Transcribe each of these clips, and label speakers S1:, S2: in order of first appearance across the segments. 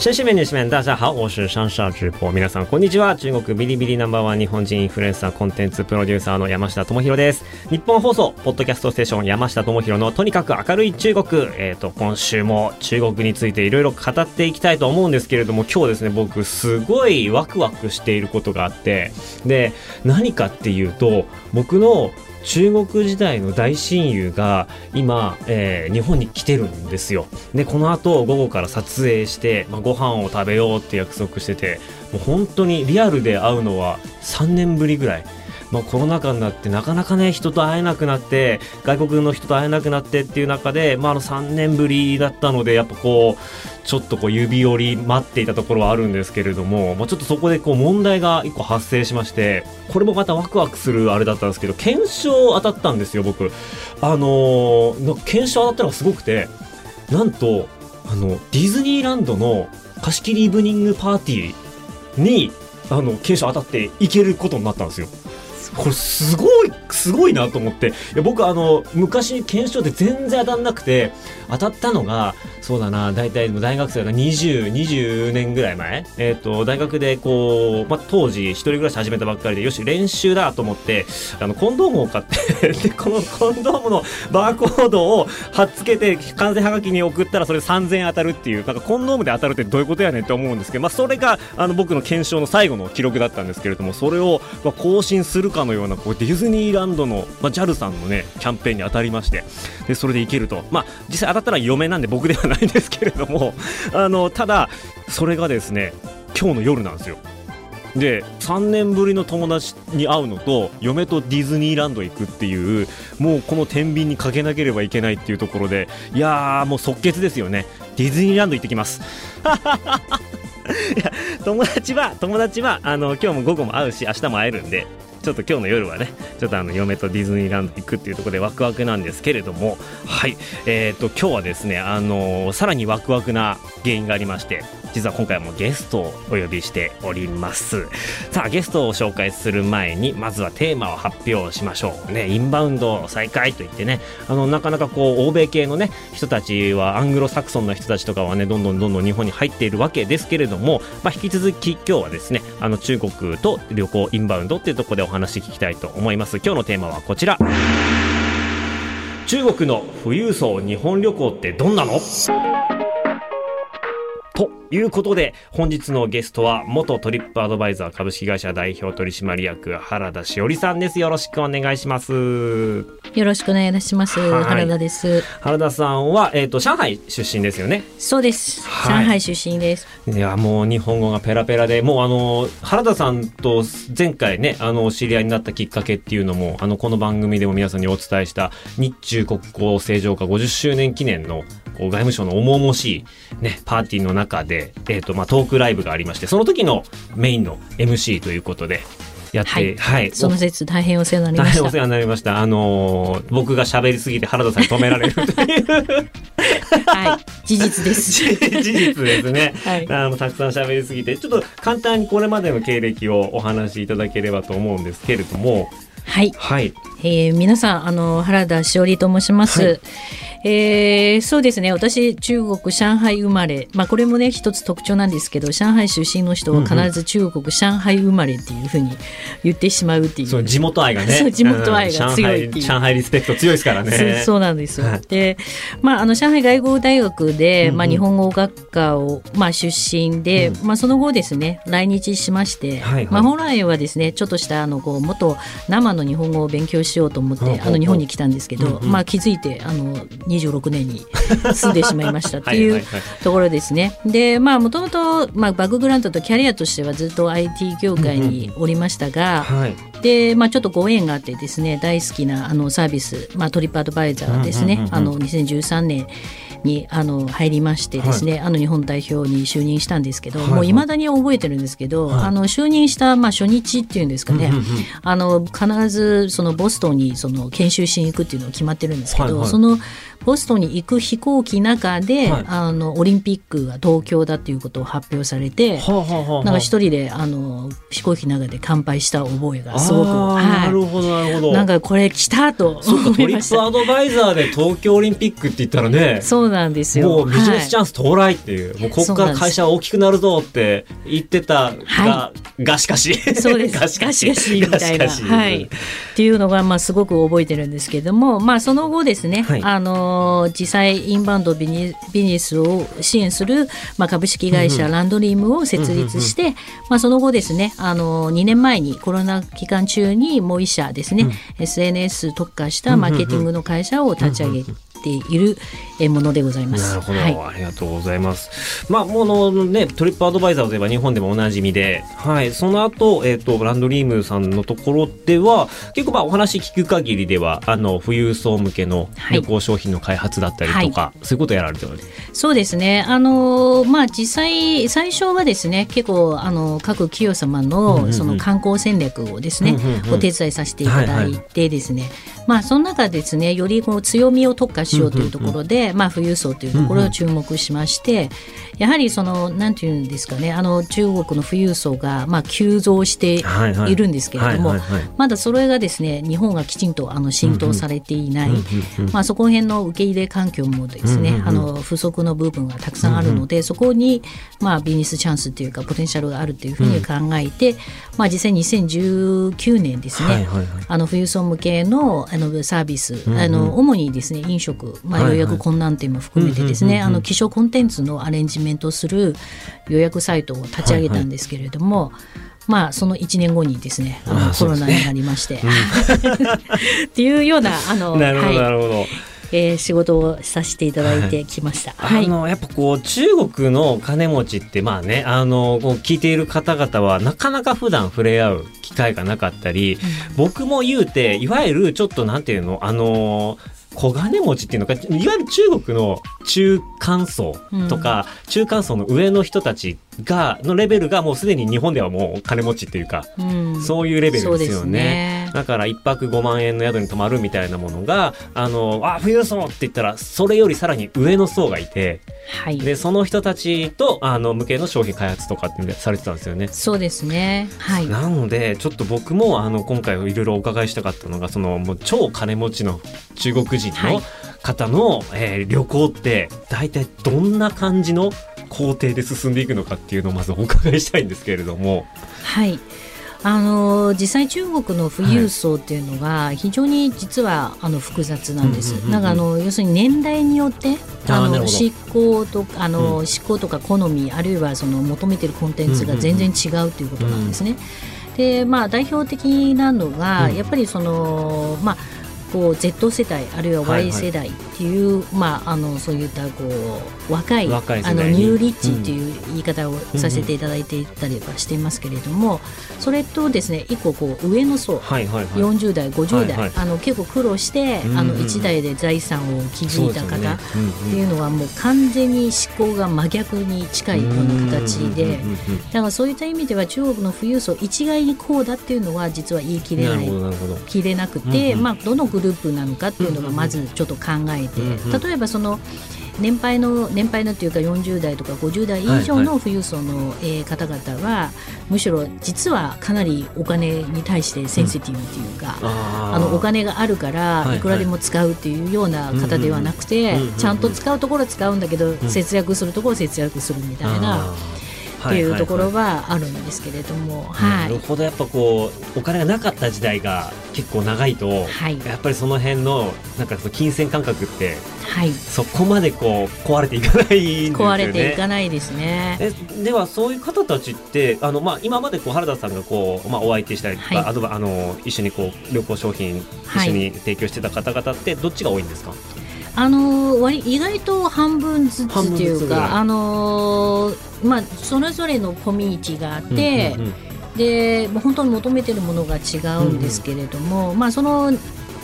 S1: 先生们、女士们、大家好，我是上上直播。皆さん、こんにちは。中国ビリビリナンバーワン日本人インフルエンサーコンテンツプロデューサーの山下智博です。日本放送、ポッドキャストステーション山下智博のとにかく明るい中国。えっ、と、今週も中国についていろいろ語っていきたいと思うんですけれども、今日ですね、僕、すごいワクワクしていることがあって、で、何かっていうと、僕の中国時代の大親友が今、えー日本に来てるんですよ。で、この後午後から撮影して、まあ、ご飯を食べようって約束してて、もう本当にリアルで会うのは3年ぶりぐらい。まあ、コロナ禍になってなかなかね人と会えなくなって外国の人と会えなくなってっていう中で、まあ、あの3年ぶりだったのでやっぱこうちょっとこう指折り待っていたところはあるんですけれども、まあ、ちょっとそこでこう問題が1個発生しましてこれもまたワクワクするあれだったんですけど検証当たったんですよ僕あのーの検証当たったのがすごくてなんとあのディズニーランドの貸し切りイブニングパーティーにあの検証当たって行けることになったんですよ。これすごいすごいなと思って。いや僕あの昔検証で全然当たんなくて当たったのがそうだな大体大学生が2020年ぐらい前、えっと大学でこう、まあ、当時一人暮らし始めたばっかりでよし練習だと思ってあのコンドームを買って でこのコンドームのバーコードを貼っつけて完成はがきに送ったらそれ3000円当たるっていうなんかコンドームで当たるってどういうことやねんって思うんですけど、まあ、それがあの僕の検証の最後の記録だったんですけれどもそれを、まあ、更新するかのようなこうディズニーランドの、まあ、JAL さんのねキャンペーンに当たりましてでそれでいけると。まあ実際ったのは嫁なんで僕ではないんですけれどもあのただそれがですね今日の夜なんですよ。で3年ぶりの友達に会うのと嫁とディズニーランド行くっていうもうこの天秤にかけなければいけないっていうところでいやーもう即決ですよね。ディズニーランド行ってきます。いや友達は友達はあの今日も午後も会うし明日も会えるんでちょっと今日の夜はねちょっとあの嫁とディズニーランド行くっていうところでワクワクなんですけれどもはいえー、と今日はですねあのさらにワクワクな原因がありまして実は今回もゲストをお呼びしております。さあゲストを紹介する前にまずはテーマを発表しましょうね。インバウンド再開といってねあのなかなかこう欧米系のね人たちはアングロサクソンの人たちとかはねどんどんどんどん日本に入っているわけですけれども、まあ、引き続き今日はですねあの中国と旅行インバウンドっていうところでお話聞きたいと思います。今日のテーマはこちら。中国の富裕層日本旅行ってどんなの？ということで本日のゲストは元トリップアドバイザー株式会社代表取締役原田しおりさんです。よろしくお願いします。
S2: よろしくお願いいたします。
S1: はい
S2: 原田です。
S1: 原田さんは、えー、と上海出身ですよね
S2: そうです。
S1: はい
S2: 上海出身です。
S1: いやもう日本語がペラペラでもうあの原田さんと前回ねあのお知り合いになったきっかけっていうのもあのこの番組でも皆さんにお伝えした日中国交正常化50周年記念のこう外務省の重々しい、ね、パーティーの中で、えーとまあ、トークライブがありましてその時のメインの MC ということでやって、
S2: はい。
S1: はい、
S2: その説大変お世話になり
S1: 大
S2: ました。
S1: 変お世話になりました。あのー僕が喋りすぎて原田さんに止められる。という
S2: はい、事実です。
S1: 事実ですね。
S2: はい。
S1: あのたくさん喋りすぎて。ちょっと簡単にこれまでの経歴をお話しいただければと思うんですけれども。
S2: はい、
S1: はい
S2: えー皆さんあの原田しおりと申します。
S1: はい。
S2: えーそうですね。私中国上海生まれ。まあこれもね一つ特徴なんですけど上海出身の人は必ず中国、上海生まれっていうふうに言ってしまうっていう。
S1: そう地元愛がね。
S2: そう地元愛が強いっていう。
S1: うん上海リスペクト強いですからね。
S2: そうなんですよ。
S1: はい。
S2: で、まあ、あの上海外国大学で、
S1: うんうん。
S2: まあ、日本語学科を、まあ、出身で、
S1: う
S2: まあ、その後ですね来日しまして、
S1: はいはい。
S2: まあ、本来はですねちょっとしたあのこうもっと生の日本語を勉強しようと思って、あの日本に来たんですけど、まあ、気づいてあの26年に 住んでしまいましたっていうところですね。でまあもともとまあバックグラウンドとキャリアとしてはずっと IT 業界におりましたが、
S1: はい。
S2: で、まあ、ちょっとご縁があってですね大好きなあのサービス、まあ、トリップアドバイザーですね、あの2013年にあの入りましてですね、あの日本代表に就任したんですけど、
S1: はい
S2: もういまだに覚えてるんですけど、
S1: はい。
S2: あの就任したまあ初日っていうんですかね、
S1: うんうんうん。
S2: あの必ずそのボストンにその研修しに行くっていうのが決まってるんですけど、
S1: はいはい。
S2: そのボストンに行く飛行機の中で、
S1: はい。
S2: あのオリンピックが東京だっていうことを発表されて、
S1: はあはあはあ
S2: なんか一人であの飛行機の中で乾杯した覚えがすごく、は
S1: なるほどなるほど。
S2: い、なんかこれ来たと思いました。
S1: ップアドバイザーで東京オリンピックって言ったらね
S2: そうなんですよ。
S1: もうビジネスチ
S2: はい
S1: ャンス到来っていう、もうここから会社は大きくなるぞって言ってたが、
S2: は
S1: がしかし。
S2: そうです。
S1: がしかし。
S2: はい。っていうのが、まあ、すごく覚えてるんですけども、まあ、その後ですね、
S1: はい。
S2: あのー、実際、インバウンドビジビジネスを支援する、まあ、株式会社ランドリームを設立して、まあ、その後ですね、あのー、2年前にコロナ期間中にもう一社ですね、SNS 特化したマーケティングの会社を立ち上げているえものでございます。
S1: なるほど、
S2: はい。
S1: ありがとうございます。まあ、もうあのね、トリップアドバイザーといえば日本でもおなじみで、はい、その後、えっ、と、ランドリームさんのところでは、結構まあお話聞く限りでは、あの、富裕層向けの旅行商品の開発だったりとか、そういうことやられてる
S2: そうですね。あのまあ実際最初はですね、結構あの各企業様のその観光戦略をですね、お手伝いさせていただいてですね、まあその中でですね、よりこう強みを特化しようというところで、まあ富裕層というところを注目しまして、やはりそのなんていうんですかね、あの中国の富裕層がまあ急増して
S1: はい
S2: るんですけれどもまだそれがですね、日本がきちんとあの浸透されていない。まあ、そこら辺の受け入れ環境もですね、あの不足の部分がたくさんあるので、そこに、まあ、ビジネスチャンスというかポテンシャルがあるというふうに考えて、まあ、実際2019年ですね、あの富裕層向けのあのサービス、あの主にですね飲食、まあ、予約困難点も含めてですね、あの希少コンテンツのアレンジメントをする予約サイトを立ち上げたんですけれども、まあその1年後にですねあ
S1: あ
S2: のコロナになりまして、っていうようなあの
S1: なるほど、
S2: はい。
S1: なるほど。
S2: えー仕事をさせていただいてきました。はい。
S1: あの、やっぱこう、中国の金持ちって、まあね、あの、こう聞いている方々は、なかなか普段触れ合う機会がなかったり、僕も言うて、いわゆるちょっとなんていうの、あの、小金持ちっていうのか、いわゆる中国の中間層とか、中間層の上の人たちが、のレベルがもうすでに日本ではもう金持ちっていうか、
S2: うん。
S1: そういうレベルですよ
S2: そうです
S1: ね。
S2: ね
S1: だから一泊5万円の宿に泊まるみたいなものが、あの、あ、富裕層って言ったら、それよりさらに上の層がいて、
S2: はい。
S1: で、その人たちと、あの、向けの商品開発とかってされてたんですよね。
S2: そうですね。はい。
S1: なので、ちょっと僕も、あの、今回いろいろお伺いしたかったのが、その、もう超金持ちの中国人の
S2: はい
S1: 方の、えー旅行って、大体どんな感じの工程で進んでいくのかっていうのをまずお伺いしたいんですけれども。
S2: はい。あの実際中国の富裕層っていうのが非常に実はあの複雑なんです。なんかあの要するに年代によってあの執行とあの、
S1: う
S2: 執行とか好みあるいはその求めてるコンテンツが全然違うということなんですね。でまあ代表的なのが、
S1: うん。
S2: やっぱりそのまあこう Z 世代あるいは Y 世代っていう、まああのそういったこう若い
S1: 若い世
S2: あのニューリッチっていう言い方をさせていただいていたりはしていますけれども、それとですね一個こう上の層
S1: はいはいはい。
S2: 40代50代、
S1: はいはい。
S2: あの結構苦労して、
S1: うんうん。
S2: あの1代で財産を築いた方、っていうのはもう完全に思考が真逆に近いような形で
S1: うんうんうんうん
S2: だからそういった意味では中国の富裕層一概にこうだっていうのは実は言い切れ
S1: な
S2: い。切れなくて、
S1: うん。うん
S2: まあ、どのグループなのかっていうのがまずちょっと考えて、
S1: うんうん。
S2: 例えばその年配の年配のっていうか40代とか50代以上の富裕層の、えー方々はむしろ実はかなりお金に対してセンシティブっていうか、
S1: あー。
S2: あのお金があるか
S1: はいはい。
S2: らいくらでも使うっていうような方ではなくて、
S1: うんうんうん
S2: ちゃんと使うところは使うんだけど、
S1: ん。
S2: 節約するところは節約するみたいな。
S1: あー
S2: っていうところ
S1: は
S2: はあるんですけれども、
S1: いはい
S2: は。
S1: ないるほどやっぱこうお金がなかった時代が結構長いと、
S2: はい
S1: やっぱりその辺のなんかその金銭感覚って
S2: はい。
S1: そこまでこう壊れていかないんですよね。
S2: 壊れていかないですね。
S1: えではそういう方たちってあの、まあ、今までこう原田さんがこう、まあ、お相手したりとか、
S2: はい
S1: あとはあの一緒にこう旅行商品
S2: はい
S1: 一緒に提供してた方々ってどっちが多いんですか、
S2: あの割意外と半分ずつっていうか、あのまあ、それぞれのコミュニティがあって、
S1: うんうんうん
S2: で本当に求めてるものが違うんですけれども、まあ、その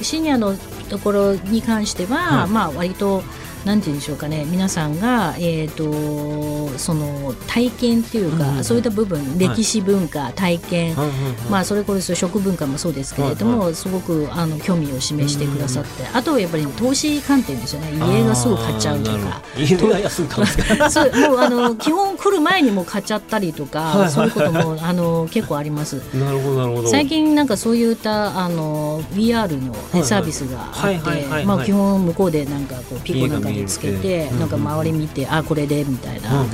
S2: シニアのところに関しては、
S1: はい。
S2: まあ、割となんて言うんでしょうかね。皆さんが、えー、とその体験っていうか、
S1: うんうん
S2: そういった部分歴史文化、体験、
S1: はい。はい。はい。
S2: まあ、それこそ食文化もそうですけれども、すごくあの興味を示してくださって、あとはやっぱり投資観点ですよね。家がすぐ買っちゃうとか。
S1: 家が安く買うんですか？
S2: もうあの基本来る前にもう買っちゃったりとか、
S1: はい。はい。
S2: そういうこともあの結構あります。
S1: なるほどなるほど。
S2: 最近なんかそういったあの VR の
S1: い。はい。
S2: サービスがあ
S1: はい。はい。はい。はい。
S2: ってまあ基本向こうでなんかこうピコなんかでつけ
S1: て
S2: てなんか周り見てあこれでみたい
S1: うん
S2: な
S1: うん。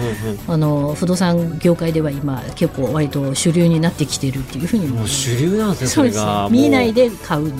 S2: あの不動産業界では今結構割と主流になってきてるっていうふうに
S1: うん、もう主流なんですねそれが。
S2: 見ない
S1: で
S2: で買う。っ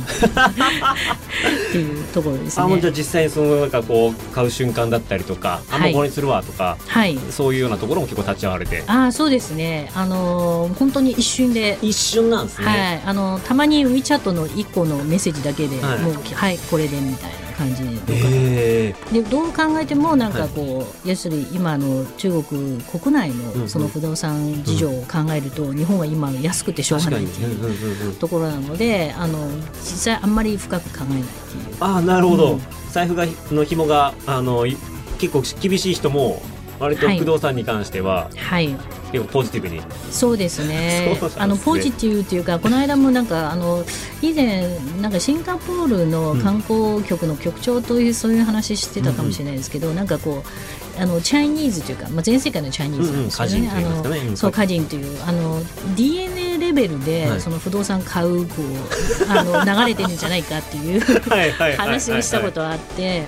S2: ていうところです
S1: あもうじゃあ
S2: ね。
S1: 実際にそのなんかこう買う瞬間だったりとか、あも
S2: はい
S1: うこれにするわとか
S2: はい。
S1: そういうようなところも結構立ち会われて
S2: ああそうですね。あの本当に一瞬で。
S1: 一瞬なんですね、
S2: はい、あのたまに WeChat の1個のメッセージだけで、
S1: はい。
S2: もうはいこれでみたいな感じとか、
S1: え
S2: でどう考えてもなんかこう、要するに今の中国国内
S1: うんうん
S2: のその不動産事情を考えると、日本は今安くてしょうがないっていう
S1: うんうんうんうん
S2: ところなのであの実際あんまり深く考えないっていう。
S1: ああなるほど、
S2: うん。
S1: 財布がの紐があのい結構厳しい人も割と
S2: はい。
S1: 不動産に関しては。
S2: はい
S1: 結構ポジティブに、
S2: そうですね。
S1: ね。
S2: あのポジティブっていうかこの間もなんかあの以前なんかシンガポールの観光局の局長というそういう話してたかもしれないですけど、なんかこうあのチャイニーズというか、まあ、全世界のチャイニーズなんですよね、
S1: うんうん
S2: あのそう歌人というあの DNA レベルで
S1: はい。
S2: その不動産買うこうあの流れてるんじゃないかっていう
S1: はいはいはいはい
S2: 話をしたことあって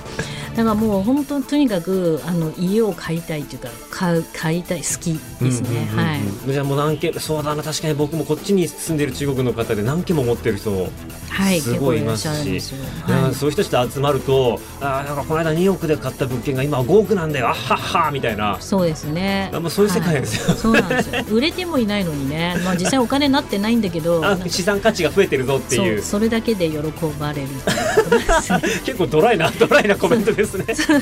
S2: だからもう本当とにかくあの家を買いたいというか買う買いたい好きですね、
S1: うんうんうんうん。
S2: はい。
S1: じゃあもう何件そうだな。確かに僕もこっちに住んでる中国の方で何件も持ってる人
S2: はい、
S1: すごいいますし
S2: はい。
S1: そういう人たちと集まるとあーなんかこの間2億で買った物件が今5億なんだよ。あっはっはみたいな。
S2: そうですね。
S1: あもうそういう世界ですよ。
S2: はい。そうなんですよ。売れてもいないのにね、まあ実際お金になってないんだけど、
S1: 資産価値が増えてるぞっていう。
S2: それだけで喜ばれる。
S1: 結構ドライなドライなコメントですね。
S2: そ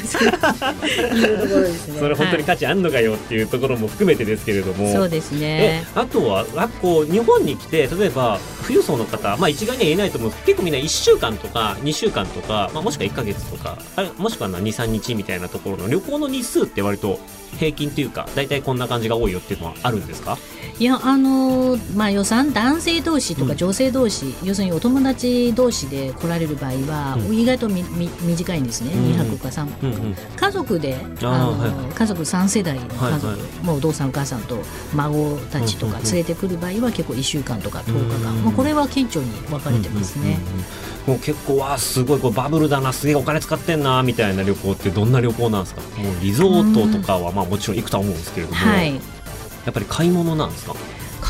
S1: れ本当に
S2: は
S1: 価値あんのかよっていうところも含めてですけれども、
S2: いそうです
S1: え
S2: ね。
S1: あとはあこう日本に来て例えば富裕層の方、まあ、一概には言えないとも結構みんな1週間とか2週間とか、まあ、もしくは1か月とかもしくは23日みたいなところの旅行の日数って割と平均というか大体こんな感じが多いよっていうのはあるんですか？
S2: いやあのーまあ予算男性同士と
S1: うん。
S2: か女性同士、要するにお友達同士で来られる場合は、
S1: うん。
S2: 意外とみみ短いんですね、
S1: うん。
S2: 2泊か3泊、
S1: うんうん。
S2: 家族で
S1: あ
S2: の、
S1: はい。
S2: 家族3世代の家族、
S1: はいは
S2: もうお父さんお母さんと孫たちとか
S1: うんうんうん。
S2: 連れてくる場合は結構1週間とか10日間、
S1: うん。
S2: まあ、これは顕著に分かれてますね。
S1: うんうんうんうん。もう結構わあすごいこうバブルだなすげえお金使ってんなみたいな旅行ってどんな旅行なんですか？もうリゾートとかはまあもちろん行くとは思うんですけれども、
S2: はい
S1: やっぱり買い物なんですか？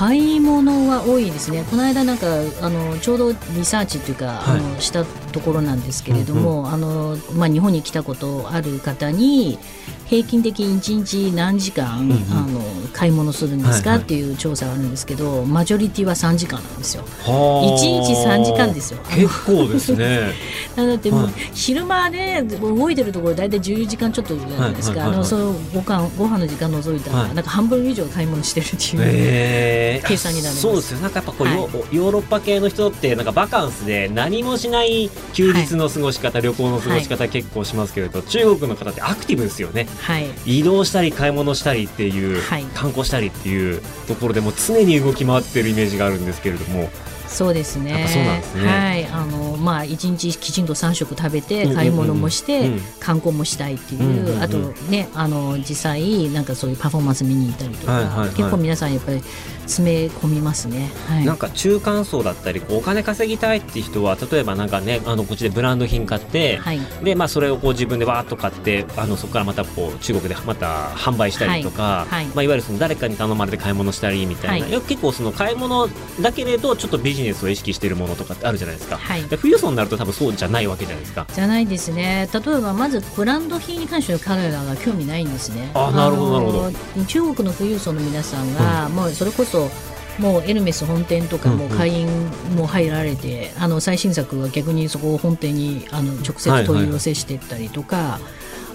S2: 買い物は多いですね、この間なんかあのちょうどリサーチというか、
S1: はい。
S2: あのしたところなんですけれども、あのまあ、日本に来たことある方に平均的に1日何時間、
S1: うんうん。
S2: あの買い物するんですか、
S1: はいはい。
S2: っていう調査があるんですけどマジョリティは3時間なんですよ。
S1: は
S2: 1日3時間ですよ。
S1: 結構ですね。
S2: だってもう、
S1: はい。
S2: 昼間ね動いてるところ大体10時間ちょっとじゃないですか、ご飯の時間除いたら、
S1: はい。
S2: なんか半分以上買い物してるっていう。
S1: え。ー
S2: 計算になり
S1: そうですよ。なんかやっぱこう、
S2: はい。
S1: ヨヨーロッパ系の人ってなんかバカンスで何もしない休日の過ごし方、旅行の過ごし方結構しますけれど、中国の方ってアクティブですよね。
S2: はい。
S1: 移動したり買い物したりっていう、
S2: はい。
S1: 観光したりっていうところでもう常に動き回ってるイメージがあるんですけれども
S2: そうですね。
S1: そうなんですね。
S2: はい、あのまあ一日きちんと三食食べて買い物もして、
S1: うん。
S2: 観光もしたいっていう、あとねあの実際なんかそういうパフォーマンス見に行ったりとか、結構皆さんやっぱり詰め込みますね。はい。
S1: なんか中間層だったりお金稼ぎたいって人は例えばなんかねあのこっちでブランド品買って、
S2: はい。
S1: でまあ、それをこう自分でわーっと買ってあのそこからまたこう中国でまた販売したりとか、
S2: はい。はい。
S1: まあ、いわゆるその誰かに頼まれて買い物したりみたいな、
S2: はい。
S1: いや結構その買い物だけれどちょっとビジネスを意識しているものとかってあるじゃないですか、
S2: はい。
S1: で富裕層になると多分そうじゃないわけじゃないですか。
S2: じゃないですね。例えばまずブランド品に関しては彼らが興味ないんですね。
S1: あなるほどなるほど。
S2: ど中国の富裕層の皆さんが、もうそれこそもうエルメス本店とかも
S1: うんうん。
S2: 会員も入られて、あの最新作は逆にそこを本店にあの直接問い寄せしていったりとか、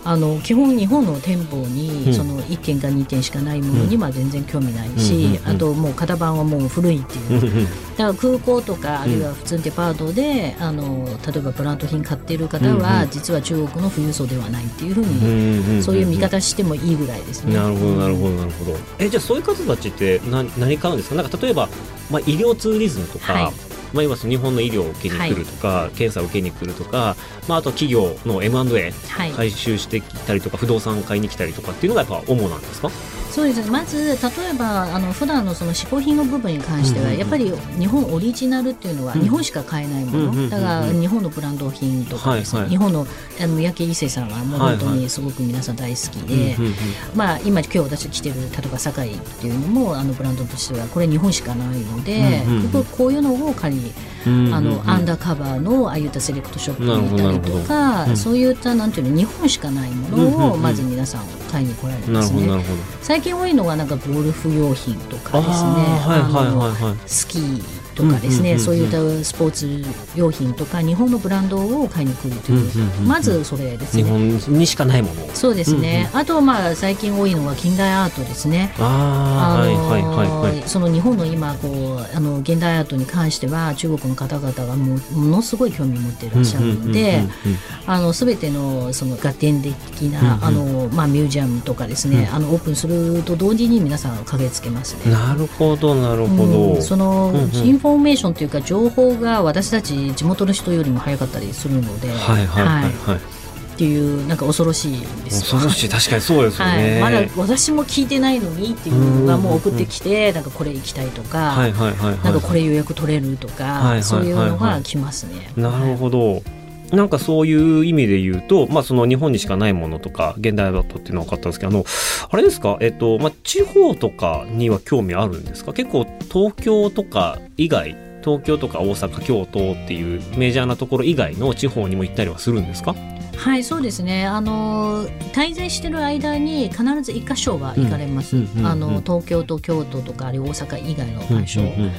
S2: あの基本日本の店舗に、
S1: うん。
S2: その1点か2点しかないものには全然興味ないし、あともう型番はもう古いっていう、だから空港とかあるいは普通にデパートで、あの例えばブランド品買っている方は、実は中国の富裕層ではないっていうふう
S1: うん。
S2: に、そういう見方してもいいぐらいですね。
S1: なるほどなるほどなるほど。えじゃあそういう方たちって何何買うんですか？なんか例えば、まあ、医療ツーリズムとか、
S2: はい
S1: まあ、今その日本の医療を受けに来るとか、検査を受けに来るとか、まあ、あとは企業の M&A
S2: はい
S1: 回収してきたりとか不動産買いに来たりとかっていうのがやっぱ主なんですか？
S2: そうです。ねまず例えばあの普段のその嗜好品の部分に関しては、
S1: うんうんうん。
S2: やっぱり日本オリジナルっていうのは
S1: うん。
S2: 日本しか買えないもの、
S1: うんうんうんうん。
S2: だから日本のブランド品とかですね、
S1: はい。はい
S2: 日本のあの三宅一生さんはもう
S1: はいはい。
S2: 本当にすごく皆さん大好きで、
S1: うんうんうん
S2: まあ、今今日私着てる例えば堺っていうのもあのブランドとしてはこれ日本しかないので、
S1: うんうんうん。
S2: こういうのを借り
S1: うん
S2: あの、アン
S1: ダ
S2: ダーカバーのああいったセレクトショップに行ったりとか、
S1: うん。
S2: そういったなんていうの日本しかないも
S1: うんうん
S2: のを
S1: うん。
S2: まず皆さん買いに来られ
S1: な
S2: ますね。最近多いのはなんかゴルフ用品とかですね。
S1: あーはいはい
S2: あの
S1: はい。はい
S2: スキーとかですね、そういったスポーツ用品とか日本のブランドを買いに来るという,、まずそれです
S1: 日
S2: ね。
S1: 本にしかないもの。
S2: そうですね、あとまあ最近多いのは近代アートですね。
S1: ああ、はいはいはいはい。
S2: その日本の今こうあの現代アートに関しては中国の方々がもうものすごい興味を持っていらっしゃるので、あの全てのそのガテン的な、あのまあミュージアムとかですね、あのオープンすると同時に皆さん駆けつけますね。
S1: なるほどなるほど、
S2: うん。その、インフォメーションというか情報が私たち地元の人よりも早かったりするので、
S1: はいはいはいはい、
S2: っていうなんか恐ろしいです。
S1: 恐ろしい。確かにそうですよ
S2: はい、
S1: ね、
S2: まだ私も聞いてないのにっていうのがもう送ってきて、なんかこれ行きたいとか、
S1: はいはいはいはい。
S2: なんかこれ予約取れるとか、
S1: はいはいはいはい。
S2: そういうのが来ますね。
S1: なるほど。なんかそういう意味で言うと、まあその日本にしかないものとか、現代アートっていうのは分かったんですけど、あの、あれですか、えっと、まあ地方とかには興味あるんですか？結構東京とか以外、東京とか大阪、京都っていうメジャーなところ以外の地方にも行ったりはするんですか？
S2: はい、そうですね。あの滞在してる間に必ず一箇所は行かれます。
S1: うんうんうんうん
S2: あの東京と京都とかあるいは大阪以外の場所、
S1: うんうん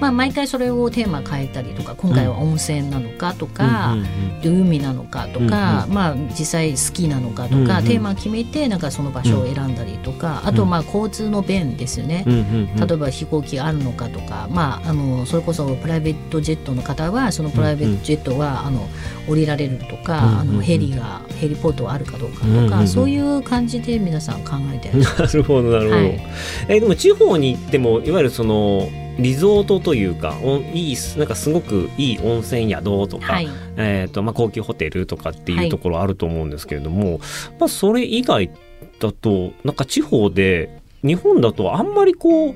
S2: まあ毎回それをテーマ変えたりとか、今回は温泉なのかとか。
S1: うん。
S2: 海なのかとか、まあ実際好きなのかとか、
S1: うんうん。
S2: テーマ決めてなんかその場所を選んだりとか、あとまあ交通の便ですよね、
S1: うんうんうん。
S2: 例えば飛行機あるのかとか、まあ、あのそれこそプライベートジェットの方はそのプライベートジェットは、あの降りられるとか、
S1: うんうんうん。
S2: あのヘリがヘリポートあるかどうかとか、
S1: うんうんうん。
S2: そういう感じで皆さん考えてる
S1: なるほどなるほど、
S2: はい。
S1: えでも地方に行ってもいわゆるそのリゾートというかおいいなんかすごくいい温泉宿とか、
S2: はい。
S1: えーとまあ、高級ホテルとかって
S2: はい。いう
S1: ところあると思うんですけれども、まあ、それ以外だとなんか地方で日本だとあんまりこう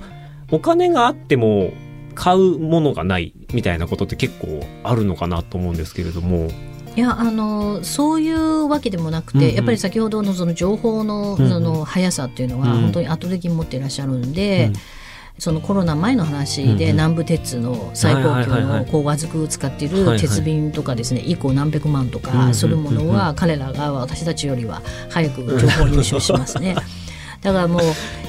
S1: お金があっても買うものがないみたいなことって結構あるのかなと思うんですけれども。
S2: いやあのそういうわけでもなくて、
S1: うんうん。
S2: やっぱり先ほどのその情報の,、
S1: うんうん。
S2: その速さっていうのは
S1: うん
S2: 本当に圧倒的に持っていらっしゃるんで、
S1: うん
S2: そのコロナ前の話で南部鉄の最高級のこう和くを使っている鉄瓶とかですね1個何百万とかするものは彼らが私たちよりは早く情報入手しますね。だからもう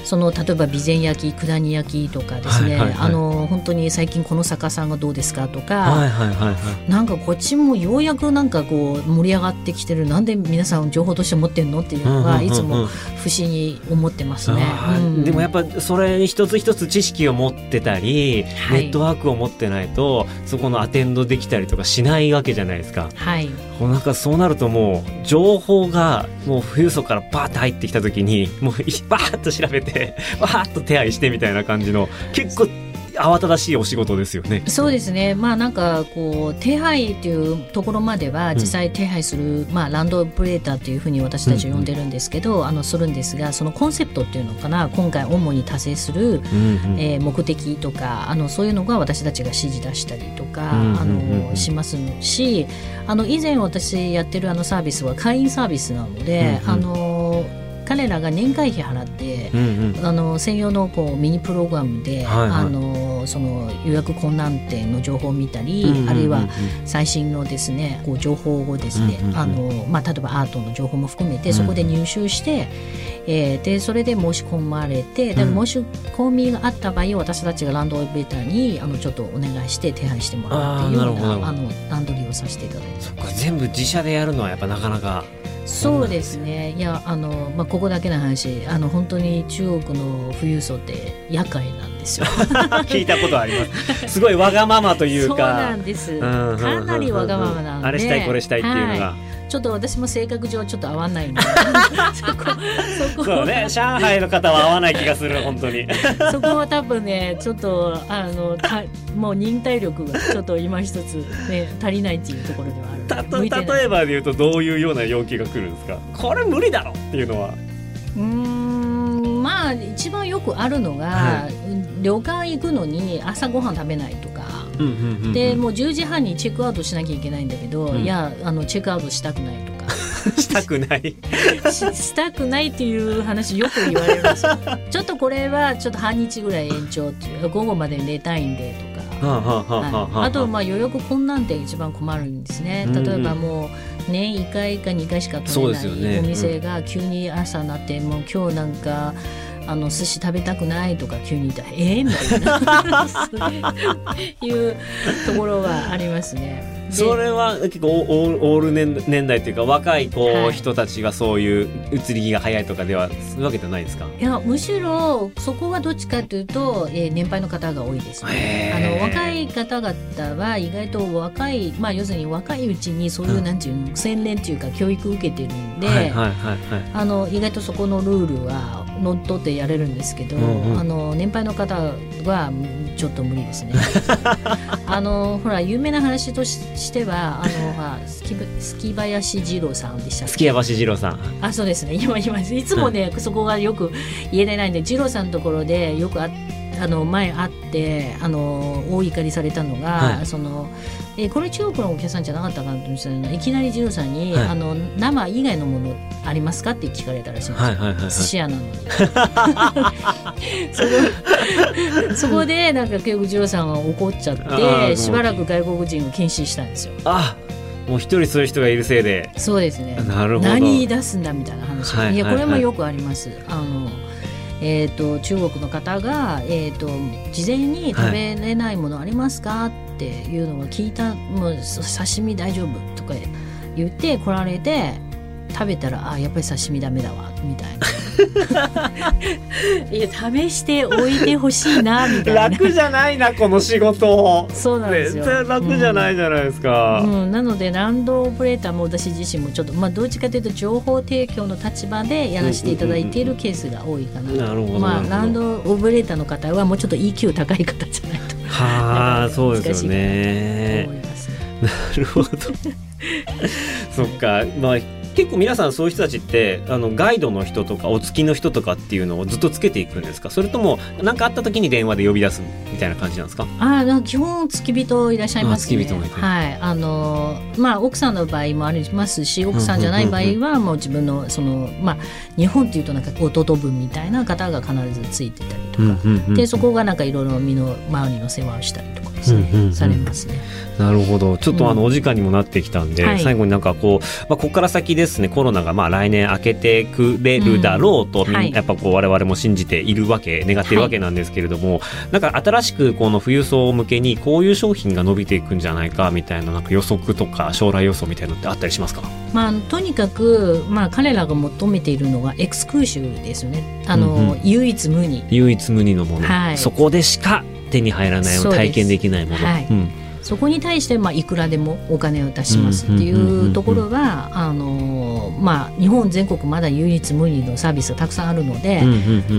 S2: その例えば備前焼き九谷焼きとかですね、
S1: はいはいはい。
S2: あの本当に最近この酒さんがどうですかとか、
S1: はいはいはいはい。
S2: なんかこっちもようやくなんかこう盛り上がってきてるなんで皆さん情報として持ってんのっていうのがいつも不思議思ってますね。うん。
S1: でもやっぱそれに一つ一つ知識を持ってたり、
S2: はい。
S1: ネットワークを持ってないとそこのアテンドできたりとかしないわけじゃないですか。
S2: はい。
S1: なんかそうなるともう情報がもう富裕層からバーッと入ってきた時にもういバーッと調べてバーッと手配してみたいな感じの結構慌ただしいお仕事ですよね。
S2: そうですね、まあなんかこう手配というところまでは
S1: ん。
S2: 実際手配する、まあ、ランドオペレーターというふうに私たち呼んでるんですけど、あのするんですがそのコンセプトっていうのかな今回主に達成する、
S1: うんうん。
S2: えー目的とかあのそういうのが私たちが指示出したりとか、
S1: うんうんうんうん。
S2: あのしますしあの以前私やってるあのサービスは会員サービスなので、
S1: うんうん。
S2: あの彼らが年会費払って、
S1: うんうん。
S2: あの専用のこうミニプログラムで、
S1: はいはい。
S2: あのその予約困難点の情報を見たり、
S1: うんうんうんうん。
S2: あるいは最新のですねこう情報をですね、
S1: うんうんうん
S2: あのまあ、例えばアートの情報も含め
S1: うん
S2: てそこで入手して、えーでそれで申し込まれてだから申し込みがあった場合私たちがランドオペレーターにあのちょっとお願いして手配してもらうっていうよう
S1: な
S2: あのランドリーをさせていただいて
S1: そっか全部自社でやるのはやっぱなかなか
S2: そうですね。いやあの、まあ、ここだけの話。あの本当に中国の富裕層って厄介なんですよ。
S1: 聞いたことあります。すごいわがままというか。
S2: そうなんです、
S1: うん
S2: かなりわがままなんで。
S1: あれしたいこれしたいっていうのが、
S2: はいちょっと私も性格上ちょっと合わないんで そこ。そ
S1: うね。上海の方は合わない気がする 本当に。
S2: そこは多分ねちょっとあのたもう忍耐力がちょっと今一つね足りないっていうところではあ
S1: た
S2: る
S1: 例えばで言うとどういうような要求が来るんですか？これ無理だろっていうのは。
S2: うーんまあ一番よくあるのが、
S1: は
S2: 旅館行くのに朝ごはん食べないとでもう10時半にチェックアウトしなきゃいけないんだけど、
S1: うん。
S2: いやあのチェックアウトしたくないとか。
S1: したくない。
S2: ししたくないっていう話よく言われるんです。よ ちょっとこれはちょっと半日ぐらい延長っていう午後まで寝たいんでとか。
S1: はあ
S2: とまあ予約困難って一番困るんですね。例えばもう年1回か2回しか取れないお店が急に朝になってもう今日なんかあの寿司食べたくないとか急に言ったらえー、みたいな いうところはありますね。で
S1: それは結構オール年年代というか若いこう、
S2: はい
S1: 人たちがそういう移り気が早いとかではそういうわけじゃないですか？
S2: いやむしろそこはどっちかというと、えー年配の方が多いですね。あの若い方々は意外と若い、まあ、要するに若いうちにそういう、
S1: うん。
S2: なんていうの洗練っていうか教育受けてるんで、
S1: はいはいはいはい。
S2: あの意外とそこのルールは乗っ取ってやれるんですけど、
S1: うんうん。
S2: あの年配の方はうんちょっと無理ですね。あのほら有名な話とししてはあのほらすきすき林二郎さんでした
S1: 月谷橋二郎さん。
S2: あそうですね。今今いつもね、そこがよく言えてないんで二郎さんのところでよくああの前会ってあの大怒りされたのが、
S1: はい。
S2: そのえこれ中国のお客さんじゃなかったかなと思うんですけどいきなり二郎さんに、
S1: はい。
S2: あの生以外のものありますかって聞かれたらしいんですよ。
S1: は
S2: 寿司屋なのに。そこで なんか結構二郎さんが怒っちゃってしばらく外国人を禁止したんですよ。
S1: あもう一人そういう人がいるせいで。
S2: そうですね。
S1: なるほど。
S2: 何出すんだみたいな話、
S1: はい。
S2: いやこれもよくあります。あのえー、と中国の方が、えー、と事前に食べれないものありますか、っていうのを聞いた。もうそ刺身大丈夫？とか言って来られて食べたらあやっぱり刺身ダメだわみたいな。いや試しておいてほしいなみたいな。
S1: 楽じゃないなこの仕事
S2: そうなんですよ。
S1: 絶対楽じゃないじゃないですか、
S2: うん、なのでランドオペレーターも私自身もちょっと、まあ、どっちかというと情報提供の立場でやらせていただいているケースが多いかなと、
S1: なるほど
S2: まあ、
S1: なるほど。
S2: ランドオペレーターの方はもうちょっと EQ 高い方じゃないと。
S1: はあそうですよね。なるほど。そっか。まあ結構皆さんそういう人たちってあのガイドの人とかお付きの人とかっていうのをずっとつけていくんですか？それとも何かあった時に電話で呼び出すみたいな感じなんですか？
S2: ああ、なんか基本付き人いらっしゃいますね。
S1: あ付き人もいて
S2: はい、あのまあ奥さんの場合もありますし、奥さんじゃない場合はもう自分のそのまあ日本っていうとなんか弟分みたいな方が必ずついてたりとか、でそこがなんかいろいろ身の回りの世話をしたりとか
S1: うんうんうん。
S2: されますね。
S1: なるほど。ちょっとあの
S2: うん
S1: お時間にもなってきたんで、
S2: はい。
S1: 最後になんかこう、まあ、ここから先ですねコロナがまあ来年明けてくれるだろうと、
S2: うん。はい。
S1: やっぱこう我々も信じているわけ願っているわけなんですけれども、なんか新しくこの富裕層向けにこういう商品が伸びていくんじゃないかみたいななんか予測とか将来予想みたいなのってあったりしますか？
S2: まあとにかくまあ彼らが求めているのがエクスクルーシブですよね。あの、
S1: うんうん。
S2: 唯一無二。
S1: 唯一無二のもの、
S2: はい。
S1: そこでしか手に入らない体験できないもの、
S2: はい。
S1: うん
S2: そこに対してまあいくらでもお金を出しますっていうところはあのまあ日本全国まだ唯一無二のサービスがたくさんあるので。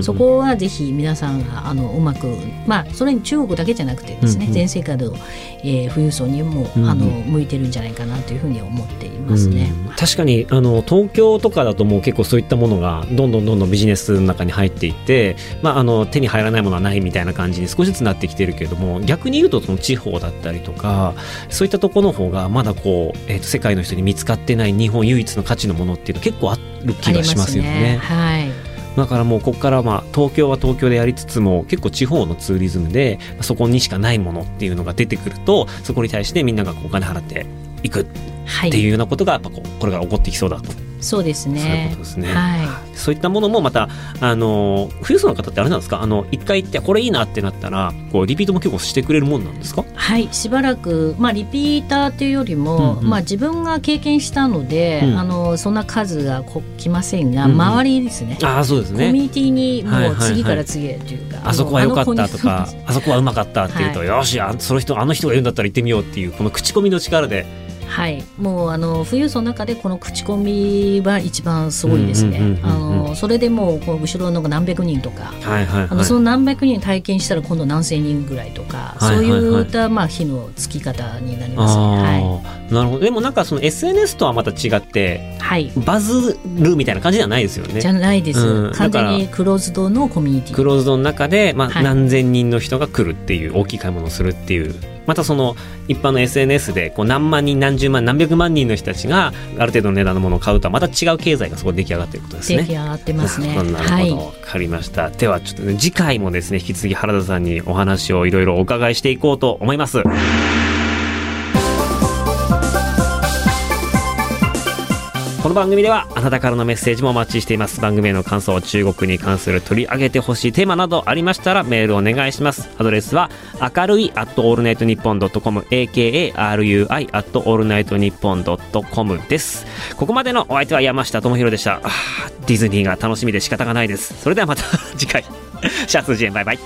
S2: そこはぜひ皆さんがあのうまく、まあ、それに中国だけじゃなくてですね、全世界の、えー富裕層にも、あの向いてるんじゃないかなというふうに思っていますね。
S1: うん確かにあの東京とかだともう結構そういったものがどんどんどんどんビジネスの中に入っていって、まあ、あの手に入らないものはないみたいな感じに少しずつなってきてるけれども逆に言うとその地方だったりとかそういったところの方がまだこう、えーと世界の人に見つかってない日本唯一の価値のものっていうの結構ある気がしますよね。
S2: はい。
S1: だからもうここからまあ東京は東京でやりつつも結構地方のツーリズムでまあそこにしかないものっていうのが出てくるとそこに対してみんながこうお金払っていく
S2: はい。
S1: っていうようなことがやっぱこうこれから起こってきそうだと
S2: そうですね。
S1: そういうことですね。
S2: は
S1: そういったものもまた、あの、富裕層の方ってあれなんですか？あの、一回行って、これいいなってなったら、こう、リピートも結構してくれるもんなんですか？
S2: い、はい、しばらく、まあ、リピーターというよりも、
S1: うんうん。
S2: まあ、自分が経験したので、
S1: うん。
S2: あのそんな数がこ来ませんが、
S1: うんうん。
S2: 周りですね。
S1: ああ、そうですね。
S2: コミュニティに
S1: はいはいはい。
S2: もう次から次へというか、
S1: あそこは良かったとか
S2: に、
S1: あそこはうまかったっていうと、
S2: は
S1: よしあ、その人、あの人が言うんだったら行ってみようっていう、この口コミの力で、
S2: はい、もうあの富裕層の中でこの口コミは一番すごいですねそれでもうこう後ろの何百人とか。
S1: はいはいはい。
S2: あのその何百人体験したら今度何千人ぐらいとか、
S1: はいはいはい
S2: そういったまあ日のつき方になりますね。は
S1: ああ、なるほど。でもなんかその SNS とはまた違って、
S2: い、はい、
S1: バズるみたいな感じではないですよね。
S2: じゃないです、
S1: うん
S2: 完全
S1: だ
S2: にクローズドのコミュニティ。
S1: クローズドの中で、まあ、
S2: はい
S1: 何千人の人が来るっていう、大きい買い物をするっていう。またその一般の SNS でこう何万人何十万何百万人の人たちがある程度の値段のものを買うとはまた違う経済がそこで出来上がっていることですね。
S2: 出来上がってますね。
S1: なるほど、
S2: はい。
S1: わかりました。ではちょっとね、次回もですね、引き続き原田さんにお話をいろいろお伺いしていこうと思います。この番組ではあなたからのメッセージもお待ちしています。番組への感想、中国に関する取り上げてほしいテーマなどありましたらメールお願いします。アドレスは明るい at allnightnippon.com akarui at allnightnippon.com です。ここまでのお相手は山下智博でした。ディズニーが楽しみで仕方がないです。それではまた次回。シャツジエンバイバイ。